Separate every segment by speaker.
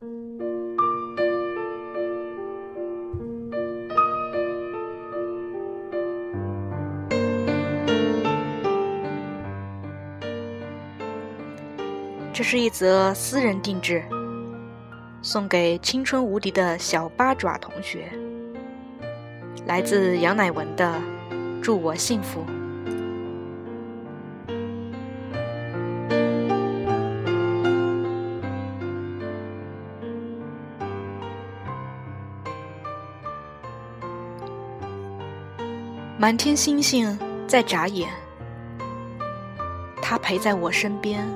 Speaker 1: 这是一则私人定制，送给青春无敌的小八爪同学。来自杨乃文的《祝我幸福》。满天星星在眨眼，他陪在我身边，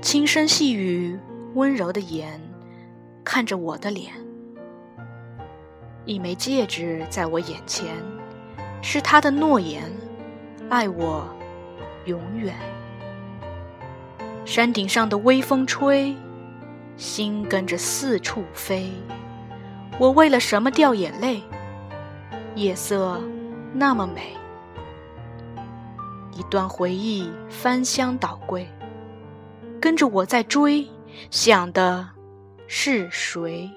Speaker 1: 轻声细语，温柔的眼看着我的脸。一枚戒指在我眼前，是他的诺言，爱我永远。山顶上的微风吹，心跟着四处飞。我为了什么掉眼泪？夜色。那么美，一段回忆翻箱倒柜，跟着我在追，想的是谁？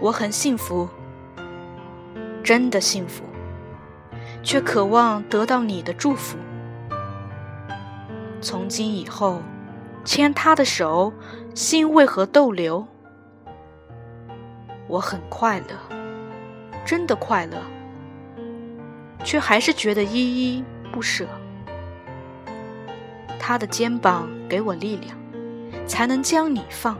Speaker 1: 我很幸福，真的幸福。却渴望得到你的祝福。从今以后，牵他的手，心为何逗留？我很快乐，真的快乐，却还是觉得依依不舍。他的肩膀给我力量，才能将你放。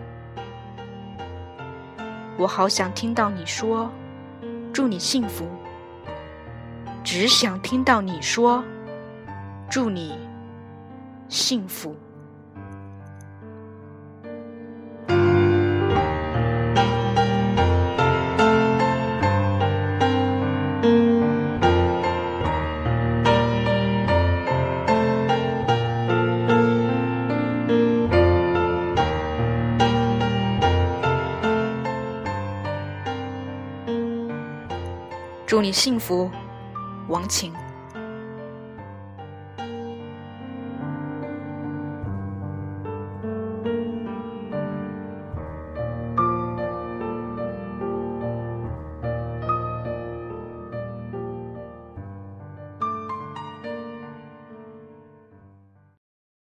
Speaker 1: 我好想听到你说：“祝你幸福。”只想听到你说：“祝你幸福。”祝你幸福。王晴。